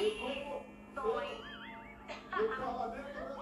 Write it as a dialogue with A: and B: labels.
A: Emoções. Eu tava dentro da